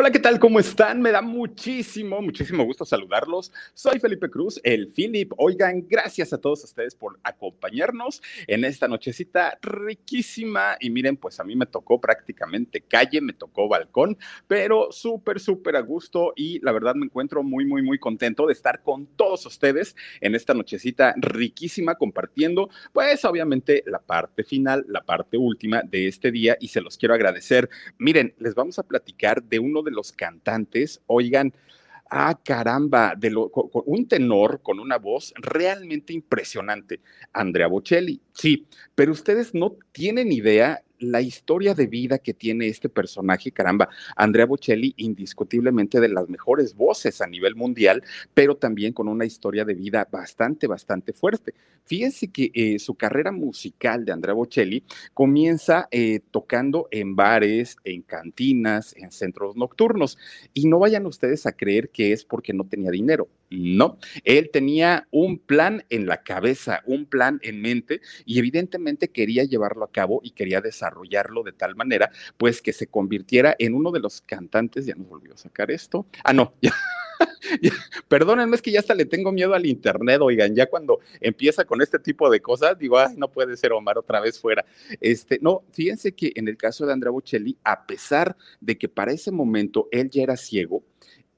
Hola, ¿qué tal? ¿Cómo están? Me da muchísimo, muchísimo gusto saludarlos. Soy Felipe Cruz, el Philip. Oigan, gracias a todos ustedes por acompañarnos en esta nochecita riquísima. Y miren, pues a mí me tocó prácticamente calle, me tocó balcón, pero súper, súper a gusto. Y la verdad me encuentro muy, muy, muy contento de estar con todos ustedes en esta nochecita riquísima, compartiendo, pues obviamente la parte final, la parte última de este día. Y se los quiero agradecer. Miren, les vamos a platicar de uno de los cantantes, oigan, ah, caramba, de lo, un tenor con una voz realmente impresionante, Andrea Bocelli, sí, pero ustedes no tienen idea la historia de vida que tiene este personaje, caramba, Andrea Bocelli, indiscutiblemente de las mejores voces a nivel mundial, pero también con una historia de vida bastante, bastante fuerte. Fíjense que eh, su carrera musical de Andrea Bocelli comienza eh, tocando en bares, en cantinas, en centros nocturnos. Y no vayan ustedes a creer que es porque no tenía dinero. No, él tenía un plan en la cabeza, un plan en mente y evidentemente quería llevarlo a cabo y quería desarrollarlo de tal manera, pues que se convirtiera en uno de los cantantes, ya nos volvió a sacar esto. Ah, no, ya. Perdónenme, es que ya hasta le tengo miedo al internet, oigan, ya cuando empieza con este tipo de cosas, digo, ay, no puede ser Omar otra vez fuera. Este, no, fíjense que en el caso de Andrea Bocelli, a pesar de que para ese momento él ya era ciego,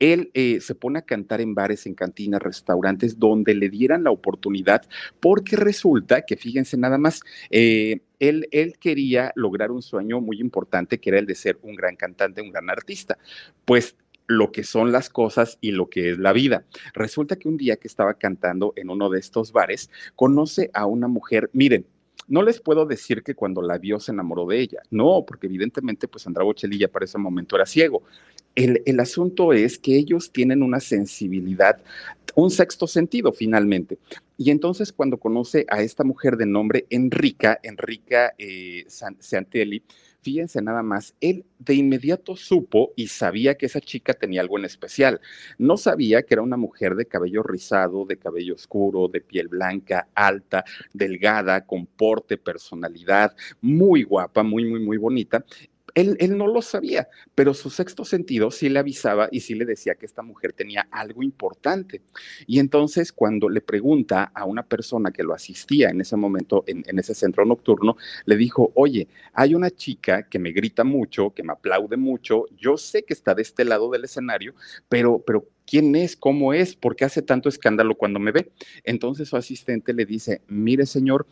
él eh, se pone a cantar en bares, en cantinas, restaurantes, donde le dieran la oportunidad, porque resulta que, fíjense nada más, eh, él, quería lograr un sueño muy importante, que era el de ser un gran cantante, un gran artista. Pues lo que son las cosas y lo que es la vida. Resulta que un día que estaba cantando en uno de estos bares, conoce a una mujer, miren, no les puedo decir que cuando la vio se enamoró de ella, no, porque evidentemente pues Andrea Bocelli para ese momento era ciego, el, asunto es que ellos tienen una sensibilidad, un sexto sentido finalmente. Y entonces cuando conoce a esta mujer de nombre Enrica, Enrica eh, Santelli, fíjense nada más, él de inmediato supo y sabía que esa chica tenía algo en especial. No sabía que era una mujer de cabello rizado, de cabello oscuro, de piel blanca, alta, delgada, con porte, personalidad, muy guapa, muy, muy, muy bonita. Él, no lo sabía, pero su sexto sentido sí le avisaba y sí le decía que esta mujer tenía algo importante. Y entonces cuando le pregunta a una persona que lo asistía en ese momento en, ese centro nocturno, le dijo, oye, hay una chica que me grita mucho, que me aplaude mucho, yo sé que está de este lado del escenario, pero, pero ¿quién es? ¿Cómo es? ¿Por qué hace tanto escándalo cuando me ve? Entonces su asistente le dice, mire señor,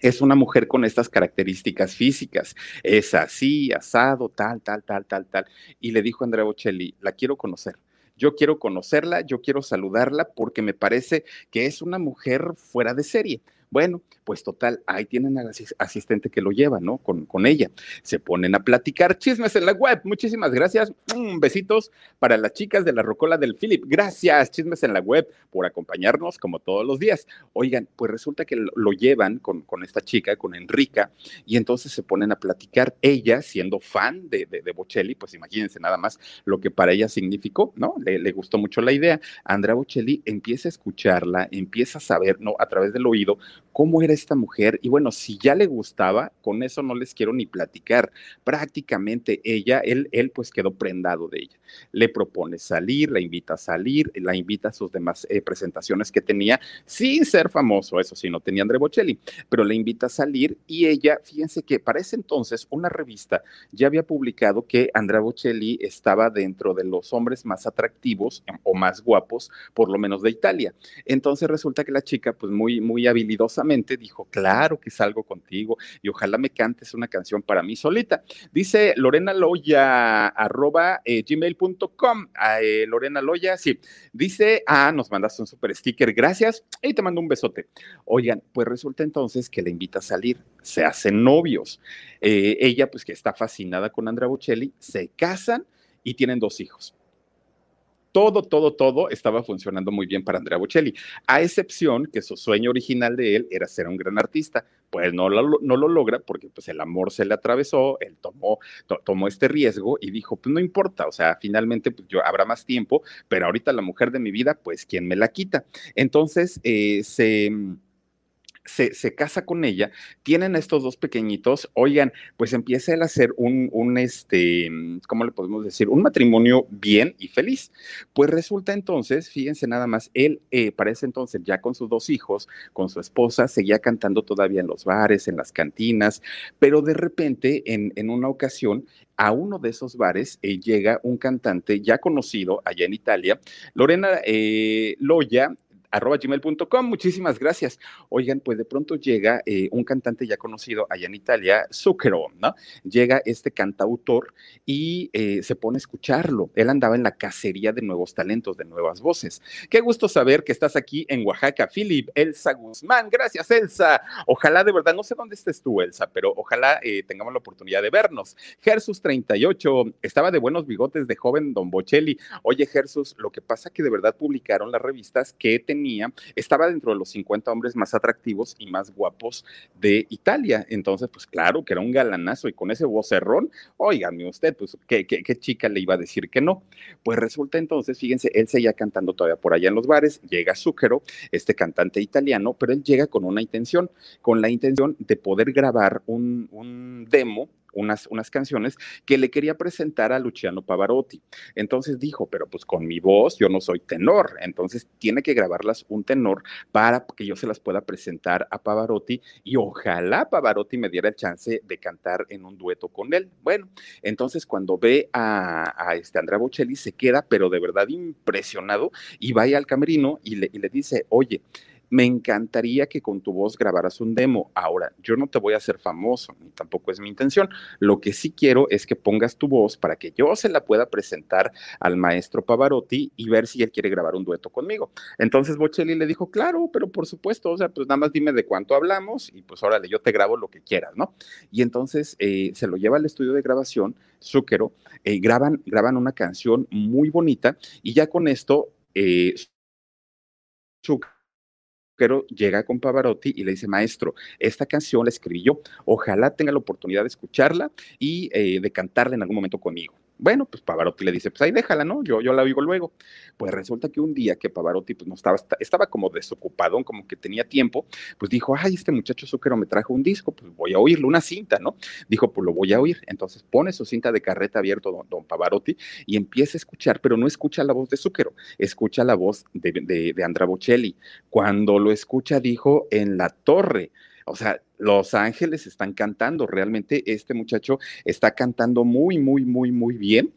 es una mujer con estas características físicas, es así, asado, tal, tal, tal, tal, tal. Y le dijo Andrea Bocelli, la quiero conocer. Yo quiero conocerla, yo quiero saludarla porque me parece que es una mujer fuera de serie. Bueno, pues total, ahí tienen al asistente que lo lleva, ¿no? Con, con ella. Se ponen a platicar chismes en la web. Muchísimas gracias. Mm, besitos para las chicas de la Rocola del Philip. Gracias, chismes en la web, por acompañarnos como todos los días. Oigan, pues resulta que lo, llevan con, con, esta chica, con Enrica, y entonces se ponen a platicar. Ella, siendo fan de, de, Bocelli, pues imagínense nada más lo que para ella significó, ¿no? Le, le gustó mucho la idea. Andrea Bocelli empieza a escucharla, empieza a saber, ¿no? A través del oído, cómo era esta mujer. Y bueno, si ya le gustaba, con eso no les quiero ni platicar. Prácticamente ella, él, él pues quedó prendado de ella. Le propone salir, la invita a salir, la invita a sus demás eh, presentaciones que tenía, sin ser famoso, eso sí, no tenía André Bocelli, pero le invita a salir y ella, fíjense que para ese entonces una revista ya había publicado que Andrea Bocelli estaba dentro de los hombres más atractivos o más guapos, por lo menos de Italia. Entonces resulta que la chica, pues muy, muy habilidosa, dijo, claro que salgo contigo y ojalá me cantes una canción para mí solita. Dice Lorena Loya, arroba eh, gmail.com. Eh, Lorena Loya, sí. Dice, ah, nos mandaste un super sticker, gracias. Y te mando un besote. Oigan, pues resulta entonces que le invita a salir, se hacen novios. Eh, ella, pues que está fascinada con Andrea Bocelli, se casan y tienen dos hijos todo, todo, todo estaba funcionando muy bien para Andrea Bocelli, a excepción que su sueño original de él era ser un gran artista. Pues no lo, no lo logra porque pues el amor se le atravesó, él tomó, tomó este riesgo y dijo, pues no importa, o sea, finalmente pues, yo habrá más tiempo, pero ahorita la mujer de mi vida, pues ¿quién me la quita? Entonces, eh, se se, casa con ella, tienen estos dos pequeñitos, oigan, pues empieza él a hacer un, un, este, ¿cómo le podemos decir? Un matrimonio bien y feliz. Pues resulta entonces, fíjense nada más, él eh, para ese entonces ya con sus dos hijos, con su esposa, seguía cantando todavía en los bares, en las cantinas, pero de repente en, en una ocasión a uno de esos bares eh, llega un cantante ya conocido allá en Italia, Lorena eh, Loya, arroba gmail.com. Muchísimas gracias. Oigan, pues de pronto llega eh, un cantante ya conocido allá en Italia, Zucchero, ¿no? Llega este cantautor y eh, se pone a escucharlo. Él andaba en la cacería de nuevos talentos, de nuevas voces. Qué gusto saber que estás aquí en Oaxaca, Philip, Elsa Guzmán. Gracias, Elsa. Ojalá de verdad, no sé dónde estés tú, Elsa, pero ojalá eh, tengamos la oportunidad de vernos. Gersus 38, estaba de buenos bigotes de joven Don Bocelli. Oye, Gersus, lo que pasa que de verdad publicaron las revistas que tenían estaba dentro de los 50 hombres más atractivos y más guapos de Italia. Entonces, pues claro que era un galanazo y con ese vocerrón, óigame usted, pues ¿qué, qué, chica le iba a decir que no. Pues resulta entonces, fíjense, él seguía cantando todavía por allá en los bares, llega Zucchero, este cantante italiano, pero él llega con una intención, con la intención de poder grabar un demo unas, unas canciones que le quería presentar a Luciano Pavarotti. Entonces dijo, pero pues con mi voz yo no soy tenor, entonces tiene que grabarlas un tenor para que yo se las pueda presentar a Pavarotti y ojalá Pavarotti me diera el chance de cantar en un dueto con él. Bueno, entonces cuando ve a, este Andrea Bocelli se queda, pero de verdad impresionado y va al camerino y le, y le dice, oye, me encantaría que con tu voz grabaras un demo. Ahora, yo no te voy a hacer famoso, ni tampoco es mi intención. Lo que sí quiero es que pongas tu voz para que yo se la pueda presentar al maestro Pavarotti y ver si él quiere grabar un dueto conmigo. Entonces Bocelli le dijo, claro, pero por supuesto, o sea, pues nada más dime de cuánto hablamos y pues órale, yo te grabo lo que quieras, ¿no? Y entonces eh, se lo lleva al estudio de grabación, Zúquero, eh, graban, graban una canción muy bonita y ya con esto, eh, pero llega con Pavarotti y le dice, maestro, esta canción la escribí yo, ojalá tenga la oportunidad de escucharla y eh, de cantarla en algún momento conmigo. Bueno, pues Pavarotti le dice, pues ahí déjala, ¿no? Yo, yo la oigo luego. Pues resulta que un día que Pavarotti pues no estaba, estaba como desocupado, como que tenía tiempo, pues dijo, ay, este muchacho Zúquero me trajo un disco, pues voy a oírlo, una cinta, ¿no? Dijo, pues lo voy a oír. Entonces pone su cinta de carreta abierto don, Pavarotti y empieza a escuchar, pero no escucha la voz de Zúquero, escucha la voz de, de, de Andra Bocelli. Cuando lo escucha, dijo, en la torre. O sea, los Ángeles están cantando. Realmente este muchacho está cantando muy, muy, muy, muy bien.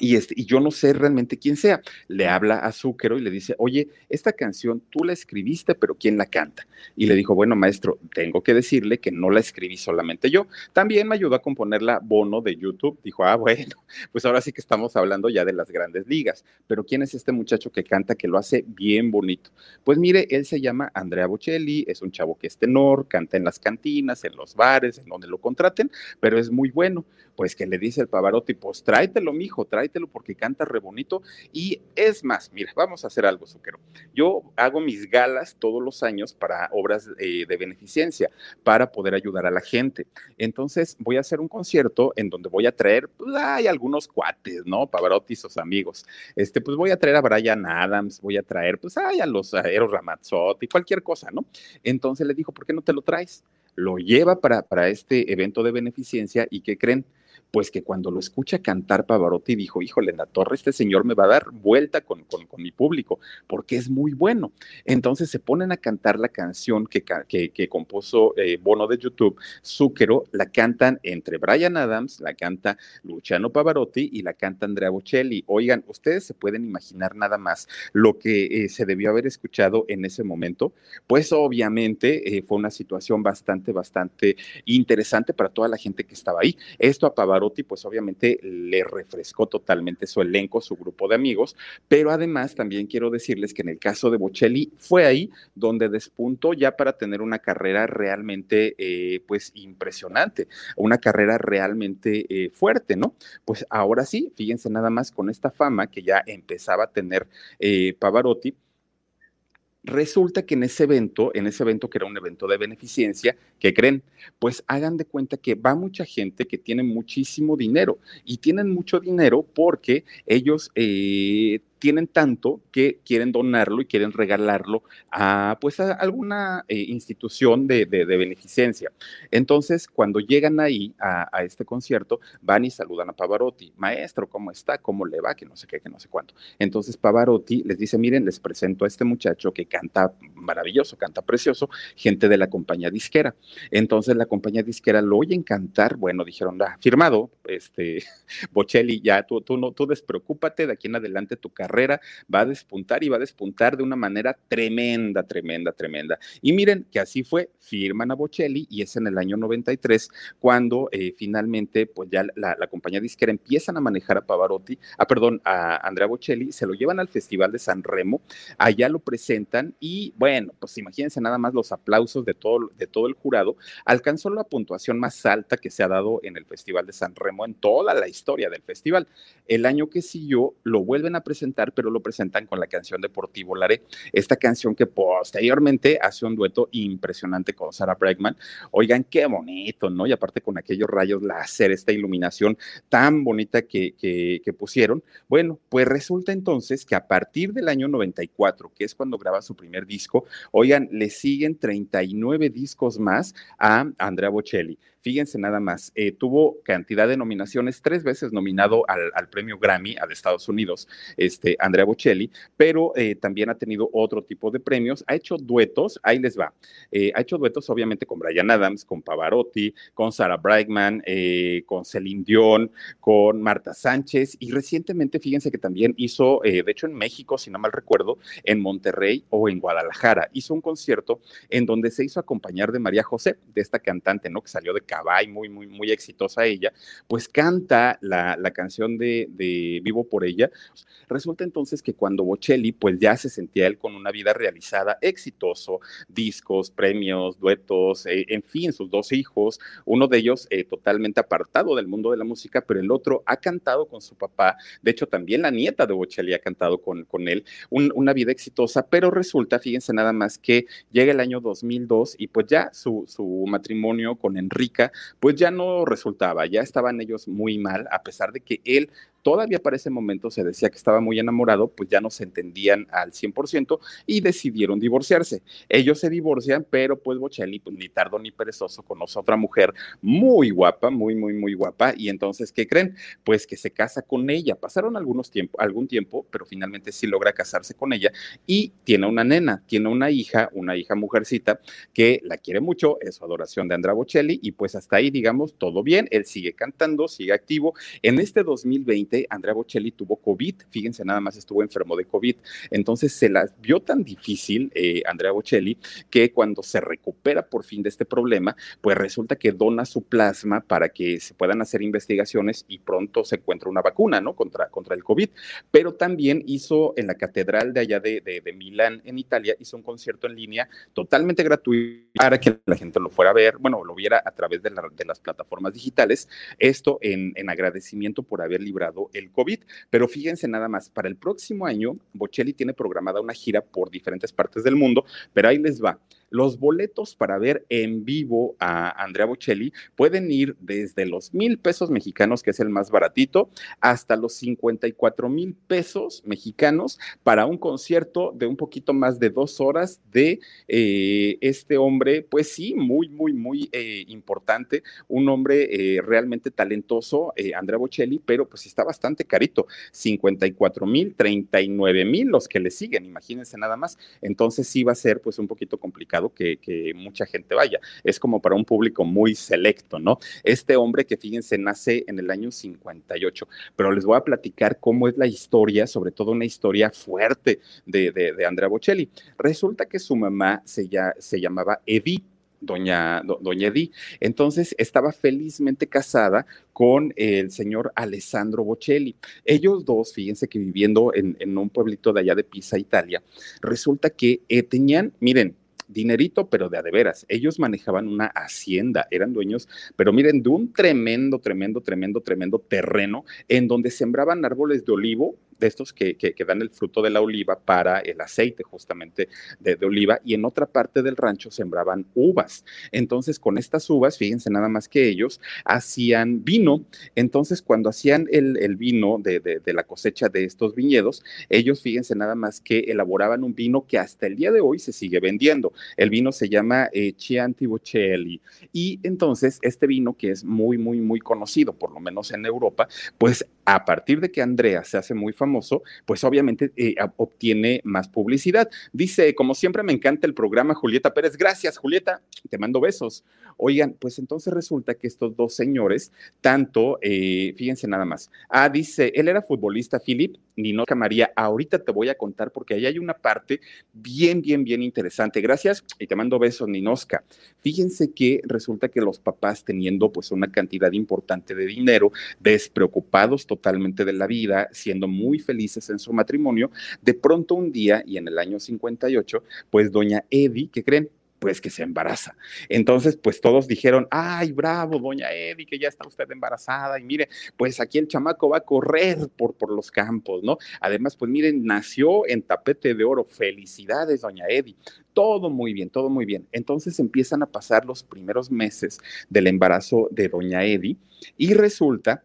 Y, este, y yo no sé realmente quién sea. Le habla a Zúquero y le dice, oye, esta canción tú la escribiste, pero ¿quién la canta? Y le dijo, bueno, maestro, tengo que decirle que no la escribí solamente yo. También me ayudó a componerla Bono de YouTube. Dijo, ah, bueno, pues ahora sí que estamos hablando ya de las grandes ligas. Pero ¿quién es este muchacho que canta, que lo hace bien bonito? Pues mire, él se llama Andrea Bocelli, es un chavo que es tenor, canta en las cantinas, en los bares, en donde lo contraten, pero es muy bueno. Pues que le dice el Pavarotti, pues tráetelo, mijo, tráetelo porque canta re bonito. Y es más, mira, vamos a hacer algo, Zucchero. Yo hago mis galas todos los años para obras eh, de beneficencia, para poder ayudar a la gente. Entonces voy a hacer un concierto en donde voy a traer, pues hay algunos cuates, ¿no? Pavarotti y sus amigos. Este, pues voy a traer a Brian Adams, voy a traer, pues hay a los Eros Ramazzotti, cualquier cosa, ¿no? Entonces le dijo, ¿por qué no te lo traes? Lo lleva para, para este evento de beneficencia y ¿qué creen? Pues que cuando lo escucha cantar Pavarotti dijo, híjole, en la torre este señor me va a dar vuelta con, con, mi público, porque es muy bueno. Entonces se ponen a cantar la canción que, que, compuso eh, Bono de YouTube, Zúquero, la cantan entre Brian Adams, la canta Luciano Pavarotti y la canta Andrea Bocelli. Oigan, ustedes se pueden imaginar nada más lo que eh, se debió haber escuchado en ese momento, pues obviamente eh, fue una situación bastante, bastante interesante para toda la gente que estaba ahí. Esto a Pavarotti pues obviamente le refrescó totalmente su elenco, su grupo de amigos, pero además también quiero decirles que en el caso de Bocelli fue ahí donde despuntó ya para tener una carrera realmente eh, pues impresionante, una carrera realmente eh, fuerte, ¿no? Pues ahora sí, fíjense nada más con esta fama que ya empezaba a tener eh, Pavarotti, Resulta que en ese evento, en ese evento que era un evento de beneficencia, ¿qué creen? Pues hagan de cuenta que va mucha gente que tiene muchísimo dinero y tienen mucho dinero porque ellos eh, tienen tanto que quieren donarlo y quieren regalarlo a, pues, a alguna eh, institución de, beneficencia. Entonces, cuando llegan ahí a, este concierto, van y saludan a Pavarotti. Maestro, ¿cómo está? ¿Cómo le va? Que no sé qué, que no sé cuánto. Entonces, Pavarotti les dice, miren, les presento a este muchacho que canta maravilloso, canta precioso, gente de la compañía disquera. Entonces, la compañía disquera lo oyen cantar, bueno, dijeron, ah, firmado, este, Bocelli, ya tú, tú, no, tú despreocúpate, de aquí en adelante tu carrera va a despuntar y va a despuntar de una manera tremenda, tremenda, tremenda. Y miren que así fue, firman a Bocelli y es en el año 93 cuando eh, finalmente, pues ya la, la, compañía disquera empiezan a manejar a Pavarotti, ah, perdón, a Andrea Bocelli, se lo llevan al Festival de San Remo, allá lo presentan y bueno, pues imagínense nada más los aplausos de todo, de todo el jurado, alcanzó la puntuación más alta que se ha dado en el Festival de San Remo en toda la historia del festival. El año que siguió lo vuelven a presentar, pero lo presentan con la canción Deportivo Laré, esta canción que posteriormente hace un dueto impresionante con Sarah Bregman. Oigan, qué bonito, ¿no? Y aparte con aquellos rayos láser, esta iluminación tan bonita que, que, que pusieron. Bueno, pues resulta entonces que a partir del año 94, que es cuando graba su primer disco, oigan, le siguen 39 discos más a Andrea Bocelli. Fíjense nada más, eh, tuvo cantidad de nominaciones, tres veces nominado al, premio Grammy a de Estados Unidos, este, Andrea Bocelli, pero eh, también ha tenido otro tipo de premios, ha hecho duetos, ahí les va, eh, ha hecho duetos obviamente con Brian Adams, con Pavarotti, con Sarah Brightman, con Celine Dion, con Marta Sánchez y recientemente fíjense que también hizo, de hecho en México, si no mal recuerdo, en Monterrey o en Guadalajara, hizo un concierto en donde se hizo acompañar de María José, de esta cantante, ¿no? Que salió de Cabay, muy, muy, muy exitosa ella, pues canta la, canción de, Vivo por ella. Resulta entonces que cuando Bocelli, pues ya se sentía él con una vida realizada, exitoso, discos, premios, duetos, eh, en fin, sus dos hijos, uno de ellos eh, totalmente apartado del mundo de la música, pero el otro ha cantado con su papá, de hecho también la nieta de Bocelli ha cantado con, con él, una vida exitosa, pero resulta, fíjense nada más que llega el año 2002 y pues ya su, su matrimonio con Enrica pues ya no resultaba, ya estaban ellos muy mal, a pesar de que él todavía para ese momento se decía que estaba muy enamorado, pues ya no se entendían al 100% y decidieron divorciarse. Ellos se divorcian, pero pues Bocelli, pues ni tardo ni perezoso, conoce a otra mujer muy guapa, muy, muy, muy guapa, y entonces, ¿qué creen? Pues que se casa con ella. Pasaron algunos tiempo, algún tiempo, pero finalmente sí logra casarse con ella y tiene una nena, tiene una hija, una hija mujercita que la quiere mucho, es su adoración de Andrea Bocelli, y pues hasta ahí, digamos, todo bien, él sigue cantando, sigue activo. En este 2020, Andrea Bocelli tuvo COVID, fíjense, nada más estuvo enfermo de COVID. Entonces se la vio tan difícil, eh, Andrea Bocelli, que cuando se recupera por fin de este problema, pues resulta que dona su plasma para que se puedan hacer investigaciones y pronto se encuentra una vacuna, ¿no? Contra, contra el COVID. Pero también hizo en la catedral de allá de, de, Milán, en Italia, hizo un concierto en línea totalmente gratuito para que la gente lo fuera a ver, bueno, lo viera a través de, las plataformas digitales. Esto en, en agradecimiento por haber librado el COVID. Pero fíjense nada más, para el próximo año, Bocelli tiene programada una gira por diferentes partes del mundo, pero ahí les va. Los boletos para ver en vivo a Andrea Bocelli pueden ir desde los mil pesos mexicanos, que es el más baratito, hasta los 54 mil pesos mexicanos para un concierto de un poquito más de dos horas de eh, este hombre, pues sí, muy, muy, muy eh, importante, un hombre eh, realmente talentoso, Andrea Bocelli, pero pues está bastante carito, 54 mil, 39 mil los que le siguen, imagínense nada más. Entonces sí va a ser pues un poquito complicado que, mucha gente vaya. Es como para un público muy selecto, ¿no? Este hombre que fíjense nace en el año 58, pero les voy a platicar cómo es la historia, sobre todo una historia fuerte de, de, Andrea Bocelli. Resulta que su mamá se, ya, se llamaba Edith doña, doña Edith. Entonces estaba felizmente casada con el señor Alessandro Bocelli. Ellos dos, fíjense que viviendo en, un pueblito de allá de Pisa, Italia, resulta que eh, tenían, miren, dinerito, pero de a de veras. Ellos manejaban una hacienda, eran dueños, pero miren, de un tremendo, tremendo, tremendo, tremendo terreno en donde sembraban árboles de olivo de estos que, que, dan el fruto de la oliva para el aceite justamente de, oliva y en otra parte del rancho sembraban uvas. Entonces con estas uvas, fíjense nada más que ellos hacían vino. Entonces cuando hacían el, el vino de, de, la cosecha de estos viñedos, ellos fíjense nada más que elaboraban un vino que hasta el día de hoy se sigue vendiendo. El vino se llama eh, Chianti Bocelli y entonces este vino que es muy, muy, muy conocido, por lo menos en Europa, pues a partir de que Andrea se hace muy famoso, pues obviamente eh, obtiene más publicidad. Dice, como siempre me encanta el programa Julieta Pérez. Gracias, Julieta. Te mando besos. Oigan, pues entonces resulta que estos dos señores, tanto, eh, fíjense nada más. Ah, dice, él era futbolista, Philip, Ninoca María. Ahorita te voy a contar porque ahí hay una parte bien, bien, bien interesante. Gracias y te mando besos, Ninosca. Fíjense que resulta que los papás teniendo pues una cantidad importante de dinero, despreocupados totalmente de la vida, siendo muy felices en su matrimonio, de pronto un día y en el año 58, pues doña Eddie, ¿qué creen? Pues que se embaraza. Entonces, pues todos dijeron, ay, bravo, doña Eddie, que ya está usted embarazada, y mire, pues aquí el chamaco va a correr por, por los campos, ¿no? Además, pues miren, nació en tapete de oro. Felicidades, doña Eddie. Todo muy bien, todo muy bien. Entonces empiezan a pasar los primeros meses del embarazo de doña Eddie y resulta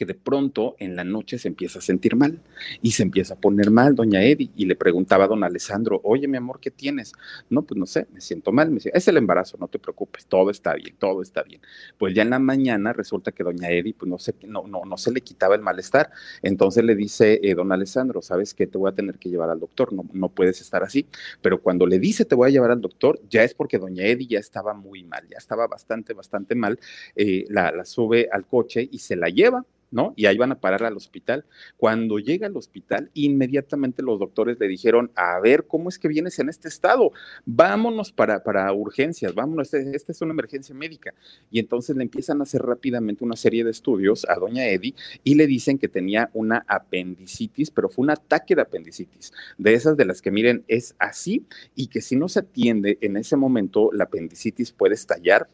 que de pronto en la noche se empieza a sentir mal y se empieza a poner mal doña Eddie y le preguntaba a don Alessandro, oye mi amor, ¿qué tienes? No, pues no sé, me siento mal, me decía, es el embarazo, no te preocupes, todo está bien, todo está bien. Pues ya en la mañana resulta que doña Eddie, pues no sé, no, no, no se le quitaba el malestar. Entonces le dice eh, don Alessandro, ¿sabes qué? Te voy a tener que llevar al doctor, no, no puedes estar así. Pero cuando le dice te voy a llevar al doctor, ya es porque doña Eddie ya estaba muy mal, ya estaba bastante, bastante mal, eh, la sube al coche y se la lleva ¿no? Y ahí van a parar al hospital. Cuando llega al hospital, inmediatamente los doctores le dijeron, a ver, ¿cómo es que vienes en este estado? Vámonos para, para urgencias, vámonos, esta este es una emergencia médica. Y entonces le empiezan a hacer rápidamente una serie de estudios a doña Eddie y le dicen que tenía una apendicitis, pero fue un ataque de apendicitis, de esas de las que miren, es así y que si no se atiende en ese momento, la apendicitis puede estallar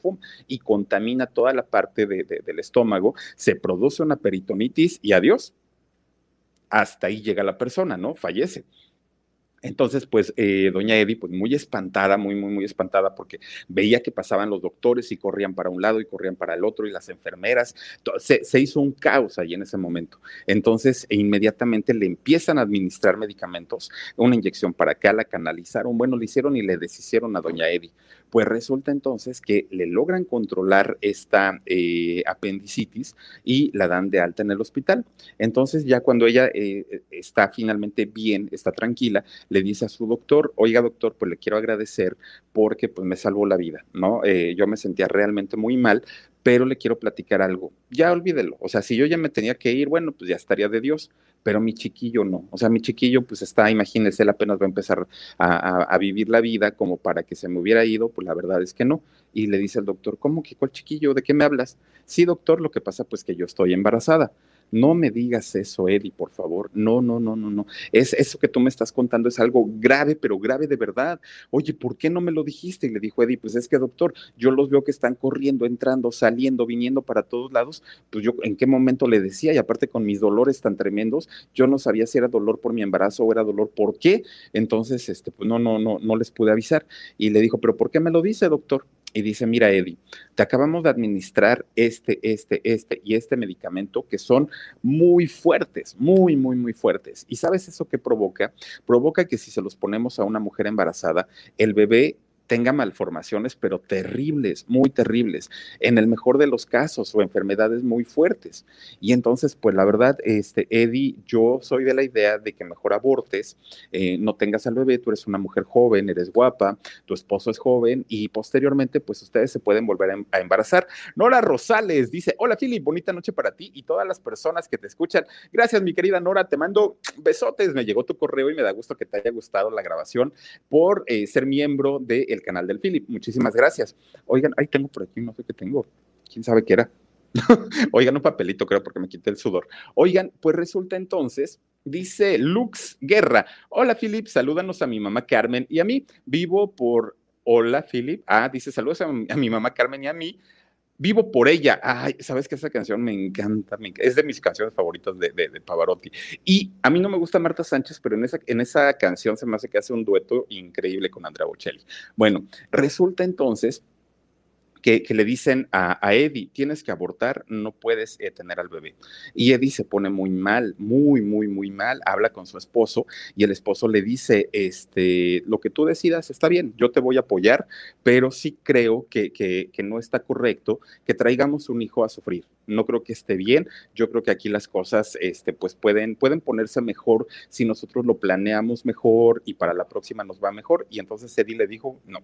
y contamina toda la parte del estómago, se produce una peritonitis y adiós. Hasta ahí llega la persona, ¿no? Fallece. Entonces, pues, eh, doña Eddie, pues muy espantada, muy, muy, muy espantada, porque veía que pasaban los doctores y corrían para un lado y corrían para el otro, y las enfermeras, se, hizo un caos ahí en ese momento. Entonces, e inmediatamente le empiezan a administrar medicamentos, una inyección para acá, la canalizaron, bueno, le hicieron y le deshicieron a doña Eddie. Pues resulta entonces que le logran controlar esta eh, apendicitis y la dan de alta en el hospital. Entonces, ya cuando ella eh, está finalmente bien, está tranquila, le dice a su doctor, oiga doctor, pues le quiero agradecer porque pues me salvó la vida, ¿no? Eh, yo me sentía realmente muy mal, pero le quiero platicar algo. Ya olvídelo, o sea, si yo ya me tenía que ir, bueno, pues ya estaría de Dios, pero mi chiquillo no, o sea, mi chiquillo pues está, imagínese, él apenas va a empezar a, a, vivir la vida como para que se me hubiera ido, pues la verdad es que no. Y le dice al doctor, ¿cómo que cuál chiquillo? ¿De qué me hablas? Sí, doctor, lo que pasa pues que yo estoy embarazada. No me digas eso, Eddie, por favor. No, no, no, no, no. Es eso que tú me estás contando es algo grave, pero grave de verdad. Oye, ¿por qué no me lo dijiste? Y le dijo Eddie, pues es que, doctor, yo los veo que están corriendo, entrando, saliendo, viniendo para todos lados. Pues yo, ¿en qué momento le decía? Y aparte con mis dolores tan tremendos, yo no sabía si era dolor por mi embarazo o era dolor por qué. Entonces, este, pues no, no, no, no les pude avisar. Y le dijo, pero ¿por qué me lo dice, doctor? Y dice, mira, Eddie, te acabamos de administrar este, este, este y este medicamento que son muy fuertes, muy, muy, muy fuertes. ¿Y sabes eso qué provoca? Provoca que si se los ponemos a una mujer embarazada, el bebé tenga malformaciones, pero terribles, muy terribles, en el mejor de los casos, o enfermedades muy fuertes. Y entonces, pues la verdad, este, Eddie, yo soy de la idea de que mejor abortes, eh, no tengas al bebé, tú eres una mujer joven, eres guapa, tu esposo es joven, y posteriormente, pues ustedes se pueden volver a, em, embarazar. Nora Rosales dice, hola Philip, bonita noche para ti y todas las personas que te escuchan. Gracias, mi querida Nora, te mando besotes, me llegó tu correo y me da gusto que te haya gustado la grabación por eh, ser miembro de el canal del Philip. Muchísimas gracias. Oigan, ahí tengo por aquí, no sé qué tengo. ¿Quién sabe qué era? Oigan, un papelito, creo, porque me quité el sudor. Oigan, pues resulta entonces Dice Lux Guerra. Hola, Philip. Salúdanos a mi mamá Carmen y a mí. Vivo por. Hola, Philip. Ah, dice saludos a, mi mamá Carmen y a mí. Vivo por ella. Ay, sabes que esa canción me encanta, es de mis canciones favoritas de, de, Pavarotti. Y a mí no me gusta Marta Sánchez, pero en esa, en esa canción se me hace que hace un dueto increíble con Andrea Bocelli. Bueno, resulta entonces que, le dicen a, Eddie, tienes que abortar, no puedes eh, tener al bebé. Y Eddie se pone muy mal, muy, muy, muy mal, habla con su esposo y el esposo le dice, este, lo que tú decidas está bien, yo te voy a apoyar, pero sí creo que, que, que no está correcto que traigamos un hijo a sufrir no creo que esté bien. Yo creo que aquí las cosas, este, pues pueden, pueden ponerse mejor si nosotros lo planeamos mejor y para la próxima nos va mejor. Y entonces Eddie le dijo, no,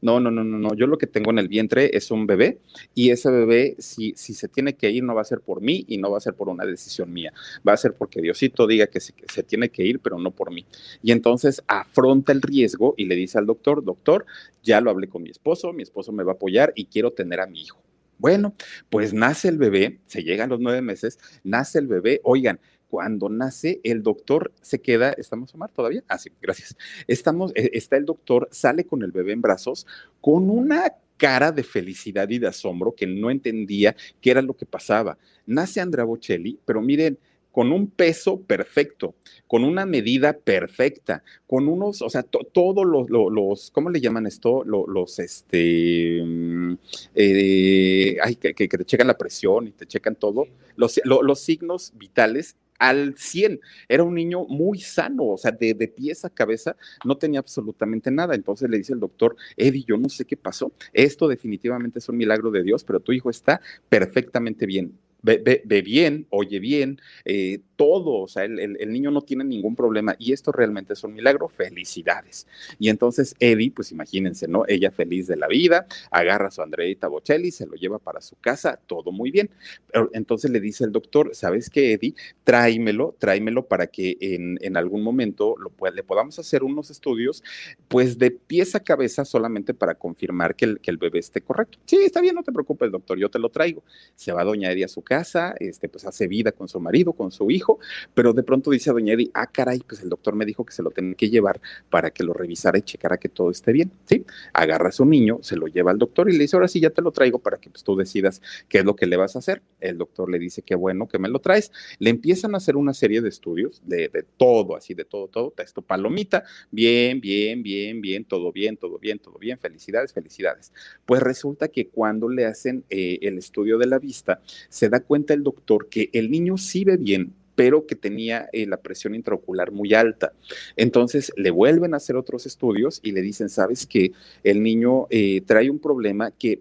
no, no, no, no, no. Yo lo que tengo en el vientre es un bebé y ese bebé, si, si se tiene que ir, no va a ser por mí y no va a ser por una decisión mía. Va a ser porque Diosito diga que se, que se tiene que ir, pero no por mí. Y entonces afronta el riesgo y le dice al doctor, doctor, ya lo hablé con mi esposo, mi esposo me va a apoyar y quiero tener a mi hijo. Bueno, pues nace el bebé, se llegan los nueve meses, nace el bebé, oigan, cuando nace, el doctor se queda, ¿estamos Omar todavía? Ah, sí, gracias. Estamos, eh, está el doctor, sale con el bebé en brazos, con una cara de felicidad y de asombro que no entendía qué era lo que pasaba. Nace Andrea Bocelli, pero miren, con un peso perfecto, con una medida perfecta, con unos, o sea, todos los, ¿cómo le llaman esto? Los, este, mm, eh, ay, que, te checan la presión y te checan todo, los, los signos vitales al 100. Era un niño muy sano, o sea, de, de, pies a cabeza no tenía absolutamente nada. Entonces le dice el doctor, Eddie, yo no sé qué pasó. Esto definitivamente es un milagro de Dios, pero tu hijo está perfectamente bien ve, bien, oye bien, eh, todo, o sea, el, niño no tiene ningún problema y esto realmente es un milagro, felicidades. Y entonces Eddie, pues imagínense, ¿no? Ella feliz de la vida, agarra a su Andreita Bocelli, se lo lleva para su casa, todo muy bien. entonces le dice el doctor, ¿sabes qué, Eddie? Tráemelo, tráemelo para que en, algún momento lo, le podamos hacer unos estudios, pues de pies a cabeza solamente para confirmar que el, que el bebé esté correcto. Sí, está bien, no te preocupes, doctor, yo te lo traigo. Se va doña Eddie a su casa, este, pues hace vida con su marido, con su hijo, pero de pronto dice a doña Eddie, ah, caray, pues el doctor me dijo que se lo tenía que llevar para que lo revisara y checara que todo esté bien, ¿sí? Agarra a su niño, se lo lleva al doctor y le dice, ahora sí, ya te lo traigo para que pues, tú decidas qué es lo que le vas a hacer. El doctor le dice, qué bueno que me lo traes. Le empiezan a hacer una serie de estudios de, de todo, así de todo, todo, texto palomita, bien, bien, bien, bien, todo bien, todo bien, todo bien, felicidades, felicidades. Pues resulta que cuando le hacen eh, el estudio de la vista, se da cuenta el doctor que el niño sí ve bien, pero que tenía eh, la presión intraocular muy alta. Entonces le vuelven a hacer otros estudios y le dicen, sabes que el niño eh, trae un problema que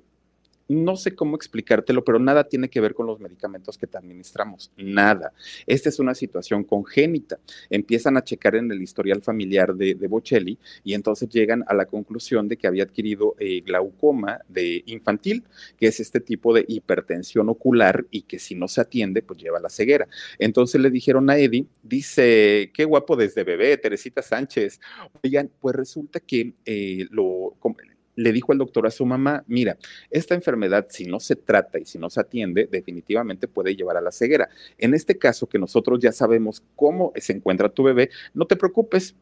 no sé cómo explicártelo, pero nada tiene que ver con los medicamentos que te administramos, nada. Esta es una situación congénita. Empiezan a checar en el historial familiar de, de Bocelli y entonces llegan a la conclusión de que había adquirido eh, glaucoma de infantil, que es este tipo de hipertensión ocular y que si no se atiende, pues lleva la ceguera. Entonces le dijeron a Eddie, dice, qué guapo desde bebé, Teresita Sánchez. Oigan, pues resulta que eh, lo le dijo el doctor a su mamá, mira, esta enfermedad si no se trata y si no se atiende, definitivamente puede llevar a la ceguera. En este caso que nosotros ya sabemos cómo se encuentra tu bebé, no te preocupes.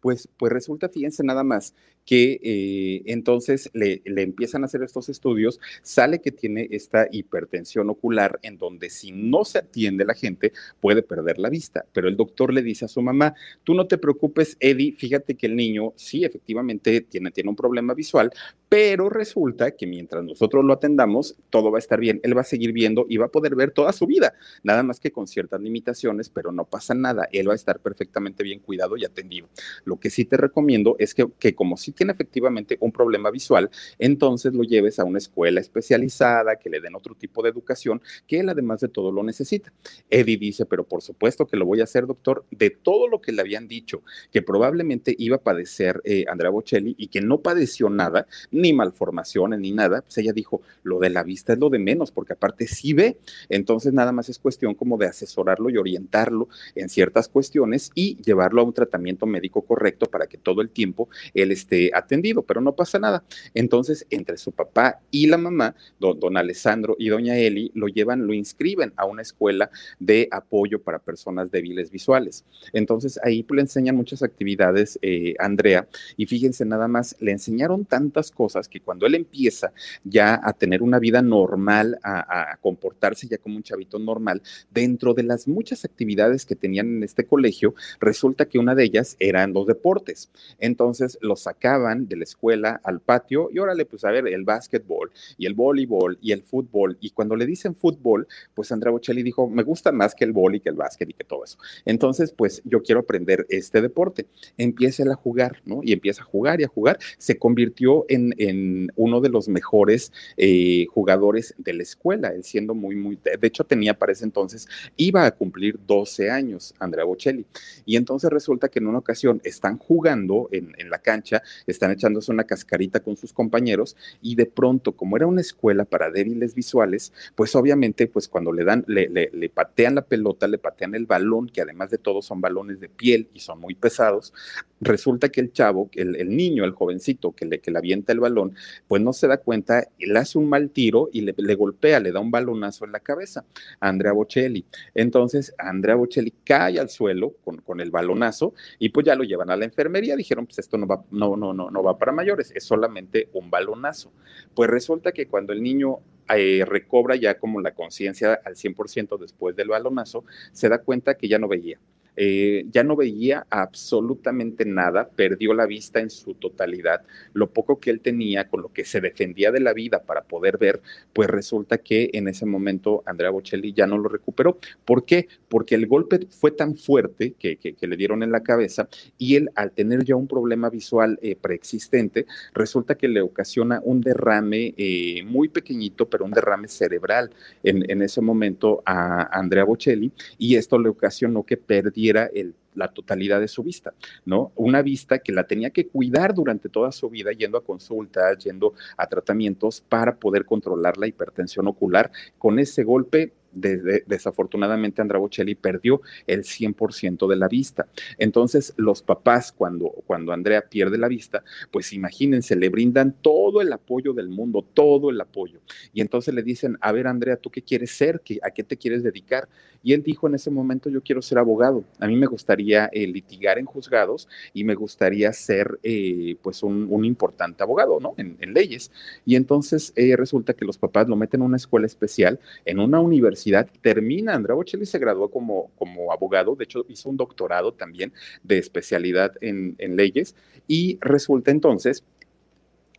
Pues, pues resulta, fíjense nada más, que eh, entonces le, empiezan a hacer estos estudios, sale que tiene esta hipertensión ocular en donde si no se atiende la gente puede perder la vista. Pero el doctor le dice a su mamá, tú no te preocupes, Eddie, fíjate que el niño sí efectivamente tiene, tiene un problema visual, pero resulta que mientras nosotros lo atendamos, todo va a estar bien. Él va a seguir viendo y va a poder ver toda su vida, nada más que con ciertas limitaciones, pero no pasa nada. Él va a estar perfectamente bien cuidado y atendido. Lo que sí te recomiendo es que, que como si tiene efectivamente un problema visual, entonces lo lleves a una escuela especializada, que le den otro tipo de educación, que él además de todo lo necesita. Eddie dice, pero por supuesto que lo voy a hacer, doctor, de todo lo que le habían dicho, que probablemente iba a padecer eh, Andrea Bocelli y que no padeció nada, ni malformaciones, ni nada, pues ella dijo, lo de la vista es lo de menos, porque aparte sí ve, entonces nada más es cuestión como de asesorarlo y orientarlo en ciertas cuestiones y llevarlo a un tratamiento médico correcto para que todo el tiempo él esté atendido, pero no pasa nada. Entonces, entre su papá y la mamá, don, don Alessandro y doña Eli, lo llevan, lo inscriben a una escuela de apoyo para personas débiles visuales. Entonces, ahí pues, le enseñan muchas actividades, eh, Andrea, y fíjense nada más, le enseñaron tantas cosas que cuando él empieza ya a tener una vida normal, a, a comportarse ya como un chavito normal, dentro de las muchas actividades que tenían en este colegio, resulta que una de ellas eran los deportes. Entonces los sacaban de la escuela al patio y órale, pues a ver, el básquetbol y el voleibol y el fútbol. Y cuando le dicen fútbol, pues Andrea Bocelli dijo, me gusta más que el vóley, que el básquet y que todo eso. Entonces, pues yo quiero aprender este deporte. Empieza a jugar, ¿no? Y empieza a jugar y a jugar. Se convirtió en, en uno de los mejores eh, jugadores de la escuela, él siendo muy, muy, de hecho tenía para ese entonces, iba a cumplir 12 años, Andrea Bocelli. Y entonces resulta que en una ocasión están jugando en, en la cancha, están echándose una cascarita con sus compañeros y de pronto, como era una escuela para débiles visuales, pues obviamente, pues cuando le dan, le, le, le patean la pelota, le patean el balón, que además de todo son balones de piel y son muy pesados, resulta que el chavo, el, el niño, el jovencito que le, que le avienta el balón, pues no se da cuenta, le hace un mal tiro y le, le golpea, le da un balonazo en la cabeza Andrea Bocelli. Entonces, Andrea Bocelli cae al suelo con, con, el balonazo y pues ya lo llevan a la enfermería. Dijeron, pues esto no va, no, no, no, no va para mayores, es solamente un balonazo. Pues resulta que cuando el niño eh, recobra ya como la conciencia al 100% después del balonazo, se da cuenta que ya no veía eh, ya no veía absolutamente nada, perdió la vista en su totalidad. Lo poco que él tenía, con lo que se defendía de la vida para poder ver, pues resulta que en ese momento Andrea Bocelli ya no lo recuperó. ¿Por qué? Porque el golpe fue tan fuerte que, le dieron en la cabeza y él al tener ya un problema visual eh, preexistente, resulta que le ocasiona un derrame eh, muy pequeñito, pero un derrame cerebral en, en ese momento a Andrea Bocelli y esto le ocasionó que perdiera el, la totalidad de su vista, ¿no? Una vista que la tenía que cuidar durante toda su vida, yendo a consultas, yendo a tratamientos para poder controlar la hipertensión ocular. Con ese golpe de, de, desafortunadamente Andrea Bocelli perdió el 100% de la vista. Entonces, los papás, cuando, cuando Andrea pierde la vista, pues imagínense, le brindan todo el apoyo del mundo, todo el apoyo. Y entonces le dicen, a ver, Andrea, ¿tú qué quieres ser? ¿A qué te quieres dedicar? Y él dijo en ese momento, yo quiero ser abogado. A mí me gustaría eh, litigar en juzgados y me gustaría ser eh, pues un, un, importante abogado, ¿no? En, en leyes. Y entonces eh, resulta que los papás lo meten en una escuela especial, en una universidad, termina, Andrea Bocelli se graduó como, como abogado, de hecho hizo un doctorado también de especialidad en, en leyes y resulta entonces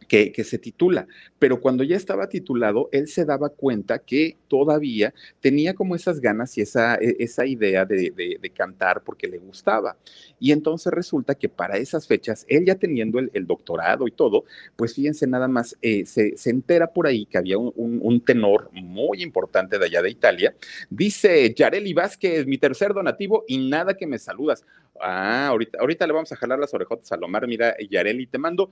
que, se titula. Pero cuando ya estaba titulado, él se daba cuenta que todavía tenía como esas ganas y esa, e, esa idea de, de, cantar porque le gustaba. Y entonces resulta que para esas fechas, él ya teniendo el, doctorado y todo, pues fíjense nada más, eh, se, se, entera por ahí que había un, tenor muy importante de allá de Italia. Dice Yareli Vázquez, mi tercer donativo y nada que me saludas. Ah, ahorita, ahorita le vamos a jalar las orejotas a Lomar. Mira, Yareli, te mando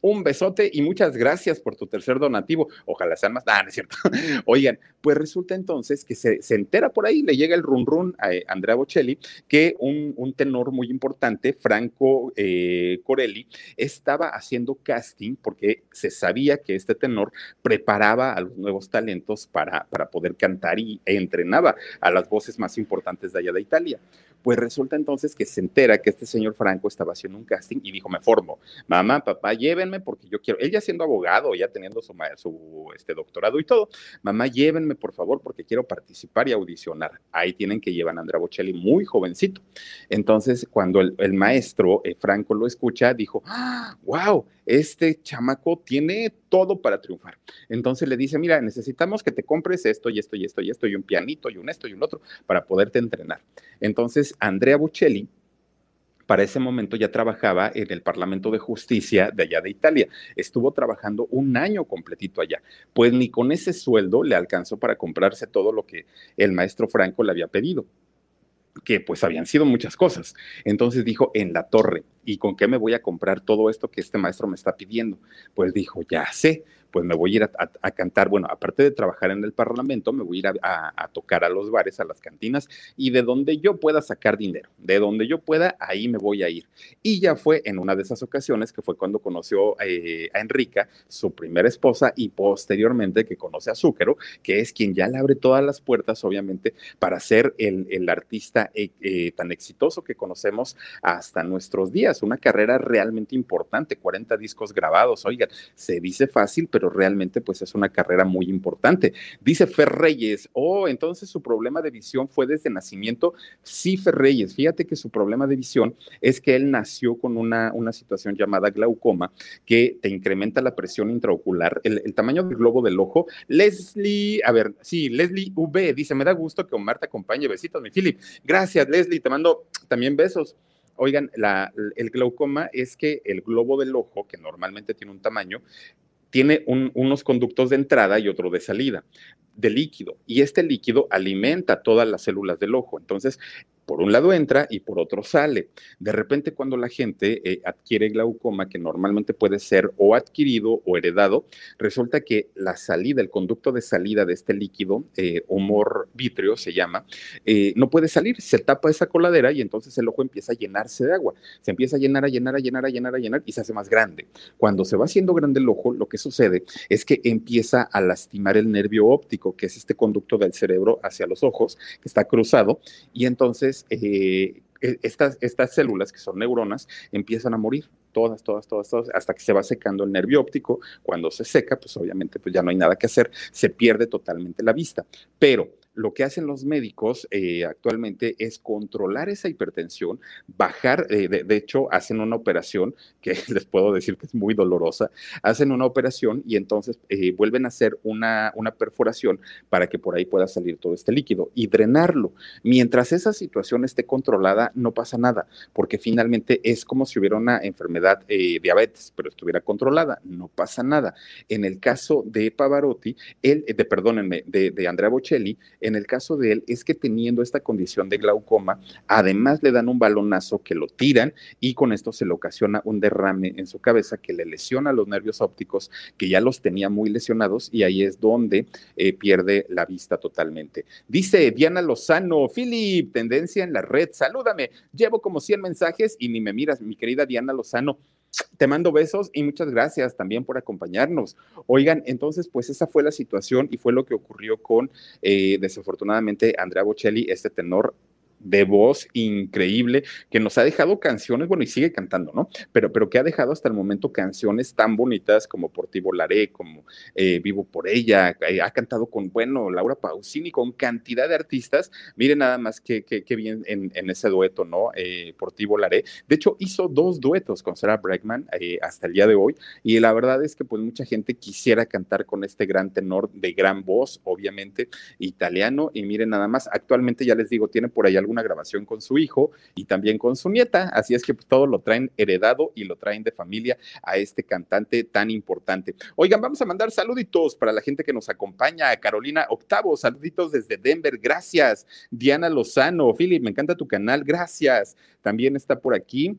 un besote y muchas gracias por tu tercer donativo. Ojalá sean más. Ah, no es cierto. Oigan, pues resulta entonces que se, se, entera por ahí, le llega el run run a eh, Andrea Bocelli, que un, un, tenor muy importante, Franco eh, Corelli, estaba haciendo casting porque se sabía que este tenor preparaba a los nuevos talentos para, para poder cantar y e entrenaba a las voces más importantes de allá de Italia. Pues resulta entonces que se entera que este señor Franco estaba haciendo un casting y dijo, me formo, mamá, papá, llévenme porque yo quiero, él ya siendo abogado, ya teniendo su, su este, doctorado y todo, mamá, llévenme por favor porque quiero participar y audicionar. Ahí tienen que llevar a Andrea Bocelli muy jovencito. Entonces, cuando el, el maestro eh, Franco lo escucha, dijo, ¡Ah, wow, este chamaco tiene todo para triunfar. Entonces le dice, mira, necesitamos que te compres esto y esto y esto y esto y un pianito y un esto y un otro para poderte entrenar. Entonces, Andrea Bocelli para ese momento ya trabajaba en el Parlamento de Justicia de allá de Italia. Estuvo trabajando un año completito allá. Pues ni con ese sueldo le alcanzó para comprarse todo lo que el maestro Franco le había pedido que pues habían sido muchas cosas. Entonces dijo, en la torre, ¿y con qué me voy a comprar todo esto que este maestro me está pidiendo? Pues dijo, ya sé, pues me voy a ir a, cantar, bueno, aparte de trabajar en el Parlamento, me voy a ir a, tocar a los bares, a las cantinas, y de donde yo pueda sacar dinero, de donde yo pueda, ahí me voy a ir. Y ya fue en una de esas ocasiones que fue cuando conoció eh, a Enrica, su primera esposa, y posteriormente que conoce a Zúquero, que es quien ya le abre todas las puertas, obviamente, para ser el, el artista eh, eh, tan exitoso que conocemos hasta nuestros días. Una carrera realmente importante, 40 discos grabados, oigan, se dice fácil, pero realmente pues es una carrera muy importante. Dice Fer Reyes, oh, entonces su problema de visión fue desde nacimiento. Sí, Fer Reyes, fíjate que su problema de visión es que él nació con una, una situación llamada glaucoma que te incrementa la presión intraocular, el, el tamaño del globo del ojo. Leslie, a ver, sí, Leslie V dice, me da gusto que Omar te acompañe. Besitos, mi Philip. Gracias, Leslie, te mando también besos. Oigan, la, el glaucoma es que el globo del ojo, que normalmente tiene un tamaño, tiene unos conductos de entrada y otro de salida de líquido y este líquido alimenta todas las células del ojo. Entonces, por un lado entra y por otro sale. De repente cuando la gente eh, adquiere glaucoma, que normalmente puede ser o adquirido o heredado, resulta que la salida, el conducto de salida de este líquido, eh, humor vítreo se llama, eh, no puede salir, se tapa esa coladera y entonces el ojo empieza a llenarse de agua, se empieza a llenar, a llenar, a llenar, a llenar, a llenar y se hace más grande. Cuando se va haciendo grande el ojo, lo que sucede es que empieza a lastimar el nervio óptico, que es este conducto del cerebro hacia los ojos, que está cruzado, y entonces eh, e, estas, estas células, que son neuronas, empiezan a morir todas, todas, todas, todas, hasta que se va secando el nervio óptico. Cuando se seca, pues obviamente pues ya no hay nada que hacer, se pierde totalmente la vista. Pero lo que hacen los médicos eh, actualmente es controlar esa hipertensión, bajar, eh, de, hecho, hacen una operación que les puedo decir que es muy dolorosa, hacen una operación y entonces eh, vuelven a hacer una, una perforación para que por ahí pueda salir todo este líquido y drenarlo. Mientras esa situación esté controlada, no pasa nada, porque finalmente es como si hubiera una enfermedad diabetes, pero estuviera controlada, no pasa nada. En el caso de Pavarotti, él, de, perdónenme, de Andrea Bocelli, en el caso de él es que teniendo esta condición de glaucoma, además le dan un balonazo que lo tiran y con esto se le ocasiona un derrame en su cabeza que le lesiona los nervios ópticos que ya los tenía muy lesionados y ahí es donde eh, pierde la vista totalmente. Dice Diana Lozano, Philip, tendencia en la red, salúdame, llevo como 100 mensajes y ni me miras, mi querida Diana Lozano. Te mando besos y muchas gracias también por acompañarnos. Oigan, entonces, pues esa fue la situación y fue lo que ocurrió con, eh, desafortunadamente, Andrea Bocelli, este tenor de voz increíble, que nos ha dejado canciones, bueno, y sigue cantando, ¿no? Pero, pero que ha dejado hasta el momento canciones tan bonitas como Por ti volaré, como eh, Vivo por ella, eh, ha cantado con, bueno, Laura Pausini, con cantidad de artistas. Miren nada más qué bien en, ese dueto, ¿no? Eh, por ti volaré. De hecho, hizo dos duetos con Sarah Bregman hasta el día de hoy, y la verdad es que pues mucha gente quisiera cantar con este gran tenor de gran voz, obviamente, italiano, y miren nada más, actualmente ya les digo, tiene por ahí algún una grabación con su hijo y también con su nieta, así es que todo lo traen heredado y lo traen de familia a este cantante tan importante. Oigan, vamos a mandar saluditos para la gente que nos acompaña, Carolina Octavo, saluditos desde Denver, gracias. Diana Lozano, Philip, me encanta tu canal, gracias. También está por aquí.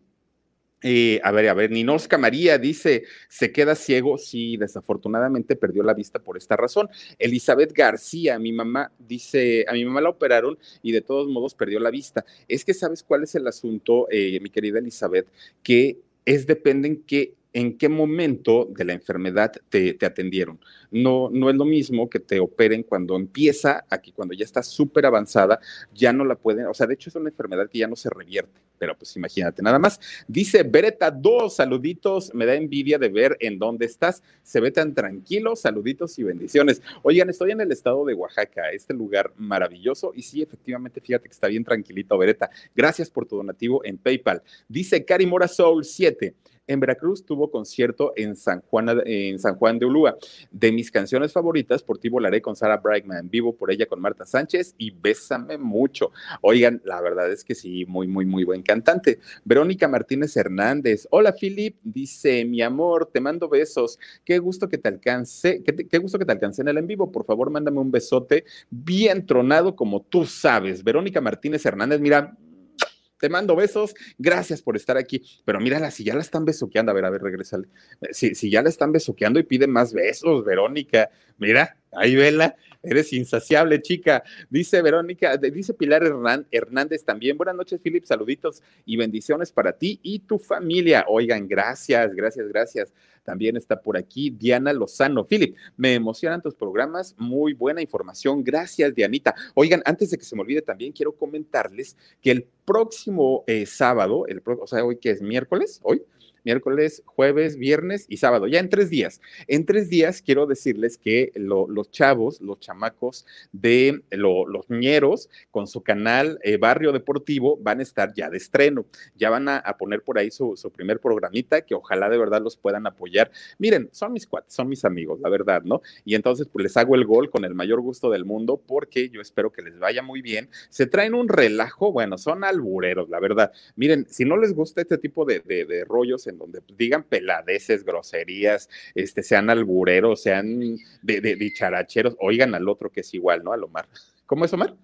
A ver, a ver, Ninosca María dice, se queda ciego, sí, desafortunadamente perdió la vista por esta razón. Elizabeth García, mi mamá, dice, a mi mamá la operaron y de todos modos perdió la vista. Es que sabes cuál es el asunto, eh, mi querida Elizabeth, que es depende en qué en qué momento de la enfermedad te, atendieron. No, no es lo mismo que te operen cuando empieza, aquí cuando ya está súper avanzada, ya no la pueden, o sea, de hecho es una enfermedad que ya no se revierte, pero pues imagínate, nada más. Dice Beretta 2, saluditos, me da envidia de ver en dónde estás, se ve tan tranquilo, saluditos y bendiciones. Oigan, estoy en el estado de Oaxaca, este lugar maravilloso, y sí, efectivamente, fíjate que está bien tranquilito, Beretta. Gracias por tu donativo en PayPal. Dice Cari Mora Soul 7 en Veracruz tuvo concierto en San Juan, San Juan de Ulúa. De mis canciones favoritas, por ti volaré con Sara Brightman, vivo por ella con Marta Sánchez y Bésame mucho. Oigan, la verdad es que sí, muy, muy, muy buen cantante. Verónica Martínez Hernández. Hola, Philip. Dice, mi amor, te mando besos. Qué gusto que te alcance, qué, qué gusto que te alcance en el en vivo. Por favor, mándame un besote bien tronado como tú sabes. Verónica Martínez Hernández, mira, te mando besos, gracias por estar aquí. Pero mírala, si ya la están besoqueando, a ver, a ver, regresale. Si, si ya la están besoqueando y piden más besos, Verónica, mira, ahí vela, eres insaciable, chica. Dice Verónica, dice Pilar Hernández también. Buenas noches, Philip, saluditos y bendiciones para ti y tu familia. Oigan, gracias, gracias, gracias. También está por aquí Diana Lozano. Philip, me emocionan tus programas, muy buena información. Gracias, Dianita. Oigan, antes de que se me olvide, también quiero comentarles que el próximo eh, sábado, el, o sea, hoy que es miércoles, hoy, miércoles, jueves, viernes y sábado, ya en tres días. En tres días quiero decirles que los chavos, los chamacos de los ñeros con su canal eh, Barrio Deportivo van a estar ya de estreno. Ya van a, poner por ahí su, primer programita que ojalá de verdad los puedan apoyar. Miren, son mis cuates, son mis amigos, la verdad, ¿no? Y entonces pues les hago el gol con el mayor gusto del mundo porque yo espero que les vaya muy bien. Se traen un relajo, bueno, son albureros, la verdad. Miren, si no les gusta este tipo de, de rollos en donde digan peladeces, groserías, este, sean albureros, sean de, de, dicharacheros, oigan al otro que es igual, ¿no? Al Omar. ¿Cómo es Omar?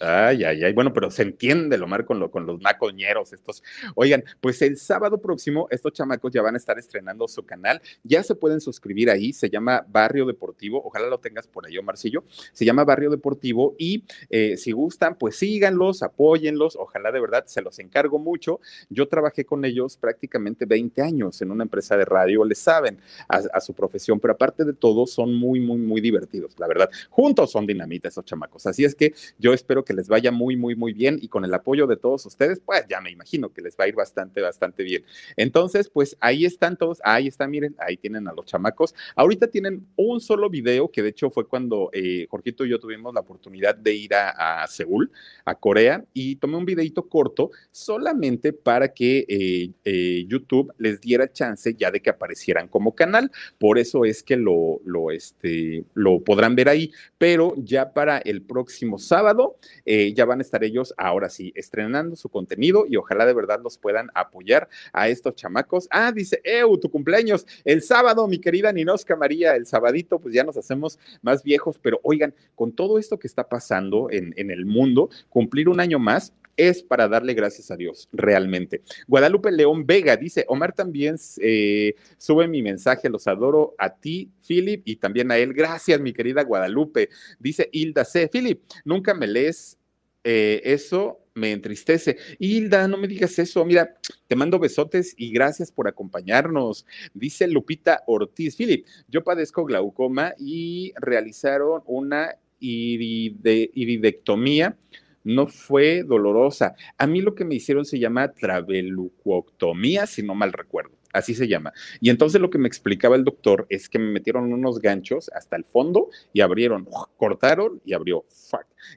Ay, ay, ay. Bueno, pero se entiende, Lomar, con, lo, con los macoñeros estos. Oigan, pues el sábado próximo estos chamacos ya van a estar estrenando su canal. Ya se pueden suscribir ahí. Se llama Barrio Deportivo. Ojalá lo tengas por ahí, Marcillo. Se llama Barrio Deportivo y eh, si gustan, pues síganlos, apóyenlos. Ojalá de verdad se los encargo mucho. Yo trabajé con ellos prácticamente 20 años en una empresa de radio. Les saben a, a su profesión, pero aparte de todo, son muy, muy, muy divertidos, la verdad. Juntos son dinamita esos chamacos. Así es que yo espero que que les vaya muy, muy, muy bien y con el apoyo de todos ustedes, pues ya me imagino que les va a ir bastante, bastante bien. Entonces, pues ahí están todos, ahí están, miren, ahí tienen a los chamacos. Ahorita tienen un solo video, que de hecho fue cuando eh, Jorgito y yo tuvimos la oportunidad de ir a, Seúl, a Corea, y tomé un videito corto solamente para que eh, eh, YouTube les diera chance ya de que aparecieran como canal. Por eso es que lo, lo, este, lo podrán ver ahí, pero ya para el próximo sábado eh, ya van a estar ellos ahora sí estrenando su contenido y ojalá de verdad los puedan apoyar a estos chamacos. Ah, dice, Eu, tu cumpleaños el sábado, mi querida Ninosca María, el sabadito, pues ya nos hacemos más viejos, pero oigan, con todo esto que está pasando en, en el mundo, cumplir un año más es para darle gracias a Dios, realmente. Guadalupe León Vega dice, Omar también eh, sube mi mensaje, los adoro a ti, Philip, y también a él. Gracias, mi querida Guadalupe. Dice Hilda C. Philip, nunca me lees eh, eso me entristece. Hilda, no me digas eso. Mira, te mando besotes y gracias por acompañarnos. Dice Lupita Ortiz. Philip, yo padezco glaucoma y realizaron una iridectomía no fue dolorosa. A mí lo que me hicieron se llama trabelucoctomía, si no mal recuerdo. Así se llama. Y entonces lo que me explicaba el doctor es que me metieron unos ganchos hasta el fondo y abrieron, cortaron y abrió.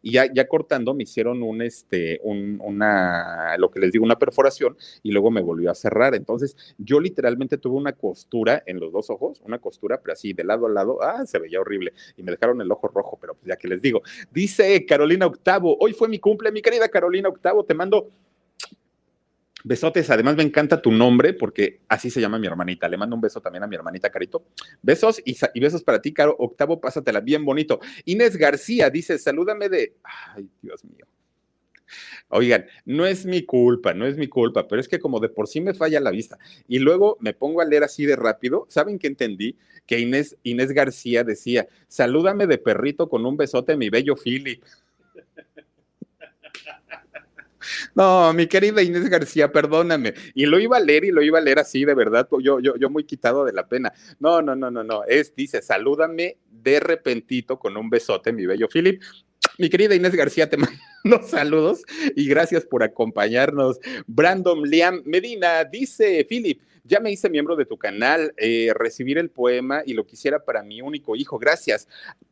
Y ya, ya cortando me hicieron un, este, un, una, lo que les digo, una perforación y luego me volvió a cerrar. Entonces yo literalmente tuve una costura en los dos ojos, una costura, pero así de lado a lado, ah, se veía horrible. Y me dejaron el ojo rojo, pero pues ya que les digo. Dice Carolina Octavo, hoy fue mi cumple, mi querida Carolina Octavo, te mando Besotes, además me encanta tu nombre porque así se llama mi hermanita. Le mando un beso también a mi hermanita Carito. Besos y, besos para ti, Caro. Octavo, pásatela bien bonito. Inés García dice, salúdame de... Ay, Dios mío. Oigan, no es mi culpa, no es mi culpa, pero es que como de por sí me falla la vista y luego me pongo a leer así de rápido, ¿saben qué entendí? Que Inés, Inés García decía, salúdame de perrito con un besote, mi bello Philip. No, mi querida Inés García, perdóname. Y lo iba a leer y lo iba a leer así, de verdad, yo, yo, yo muy quitado de la pena. No, no, no, no, no. Es, dice, salúdame de repentito con un besote, mi bello Philip. Mi querida Inés García, te mando saludos y gracias por acompañarnos. Brandon Liam Medina dice, Philip, ya me hice miembro de tu canal, eh, recibir el poema y lo quisiera para mi único hijo. Gracias.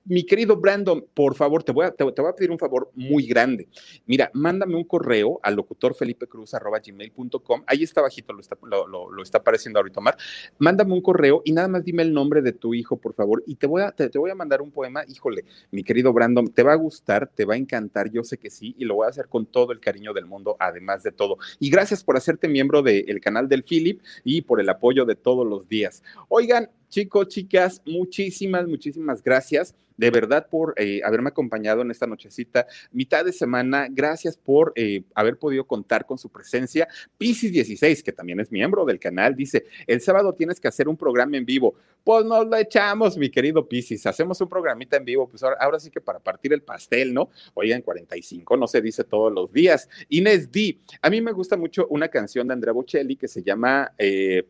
Mi querido Brandon, por favor, te voy a, te, voy a pedir un favor muy grande. Mira, mándame un correo al locutorfelipecruz.gmail.com. Ahí está bajito, lo está, lo, está apareciendo ahorita, Omar. Mándame un correo y nada más dime el nombre de tu hijo, por favor. Y te voy a, te, voy a mandar un poema. Híjole, mi querido Brandon, te va a gustar, te va a encantar, yo sé que sí, y lo voy a hacer con todo el cariño del mundo, además de todo. Y gracias por hacerte miembro del canal del Philip y por el apoyo de todos los días. Oigan, Chicos, chicas, muchísimas, muchísimas gracias de verdad por eh, haberme acompañado en esta nochecita, mitad de semana. Gracias por eh, haber podido contar con su presencia. Piscis 16, que también es miembro del canal, dice, el sábado tienes que hacer un programa en vivo. Pues nos lo echamos, mi querido Piscis. Hacemos un programita en vivo, pues ahora, sí que para partir el pastel, ¿no? Oigan, 45 no se dice todos los días. Inés D, a mí me gusta mucho una canción de Andrea Bocelli que se llama... Eh,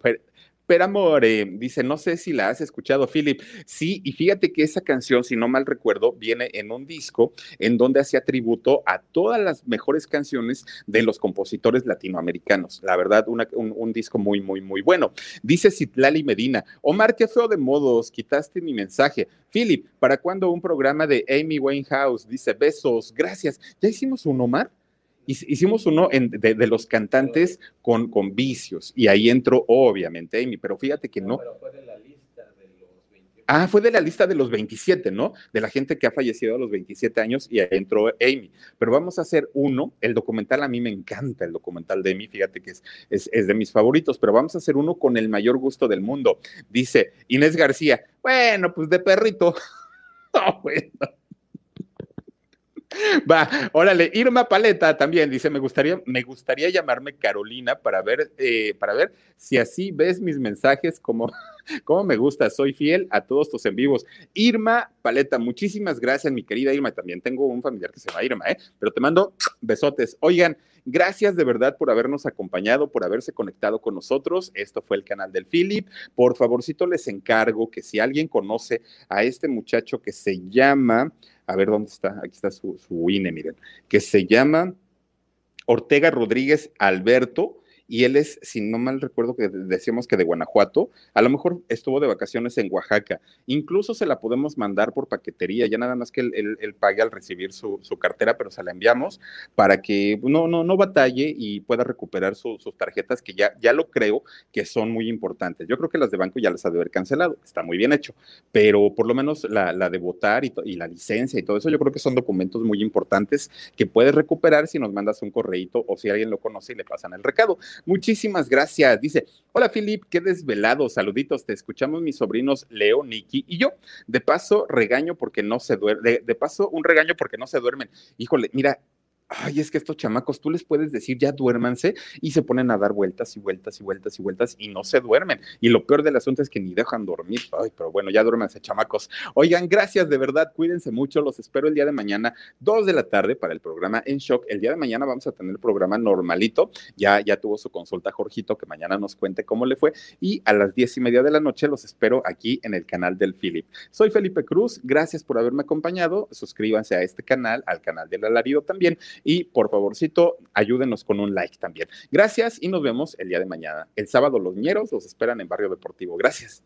Per Amore, dice, no sé si la has escuchado, Philip. Sí, y fíjate que esa canción, si no mal recuerdo, viene en un disco en donde hacía tributo a todas las mejores canciones de los compositores latinoamericanos. La verdad, un, disco muy, muy, muy bueno. Dice Citlali Medina, Omar, qué feo de modos, quitaste mi mensaje. Philip, ¿para cuándo un programa de Amy Winehouse? Dice, besos, gracias. ¿Ya hicimos un Omar? Hicimos uno de, los cantantes con, con vicios y ahí entró obviamente Amy, pero fíjate que no. Pero fue de la lista de los 27. Ah, fue de la lista de los 27, ¿no? De la gente que ha fallecido a los 27 años y ahí entró Amy. Pero vamos a hacer uno, el documental a mí me encanta, el documental de Amy, fíjate que es, es, es de mis favoritos, pero vamos a hacer uno con el mayor gusto del mundo. Dice Inés García, bueno, pues de perrito. no, bueno. Va, órale, Irma Paleta también dice, me gustaría, me gustaría llamarme Carolina para ver, eh, para ver si así ves mis mensajes como, como me gusta, soy fiel a todos tus en vivos. Irma Paleta, muchísimas gracias, mi querida Irma, también tengo un familiar que se llama Irma, ¿eh? pero te mando besotes. Oigan, gracias de verdad por habernos acompañado, por haberse conectado con nosotros. Esto fue el canal del Philip. Por favorcito les encargo que si alguien conoce a este muchacho que se llama a ver dónde está, aquí está su, su INE, miren, que se llama Ortega Rodríguez Alberto y él es, si no mal recuerdo que decíamos que de Guanajuato, a lo mejor estuvo de vacaciones en Oaxaca, incluso se la podemos mandar por paquetería, ya nada más que él, pague al recibir su, cartera, pero se la enviamos para que no, no, no batalle y pueda recuperar sus tarjetas, que ya, ya lo creo que son muy importantes. Yo creo que las de banco ya las ha de haber cancelado, está muy bien hecho, pero por lo menos la, de votar y, y, la licencia y todo eso, yo creo que son documentos muy importantes que puedes recuperar si nos mandas un correíto o si alguien lo conoce y le pasan el recado. Muchísimas gracias. Dice, hola Filip, qué desvelado. Saluditos, te escuchamos mis sobrinos Leo, Nicky y yo. De paso, regaño porque no se duermen. de paso, un regaño porque no se duermen. Híjole, mira, ay, es que estos chamacos, tú les puedes decir, ya duérmanse, y se ponen a dar vueltas y vueltas y vueltas y vueltas y no se duermen. Y lo peor del asunto es que ni dejan dormir. Ay, pero bueno, ya duérmanse, chamacos. Oigan, gracias de verdad, cuídense mucho, los espero el día de mañana, dos de la tarde para el programa En Shock. El día de mañana vamos a tener el programa normalito, ya, ya tuvo su consulta Jorgito, que mañana nos cuente cómo le fue, y a las diez y media de la noche los espero aquí en el canal del Philip. Soy Felipe Cruz, gracias por haberme acompañado, suscríbanse a este canal, al canal del Alarido también y por favorcito, ayúdenos con un like también. Gracias y nos vemos el día de mañana. El sábado los ñeros los esperan en Barrio Deportivo. Gracias.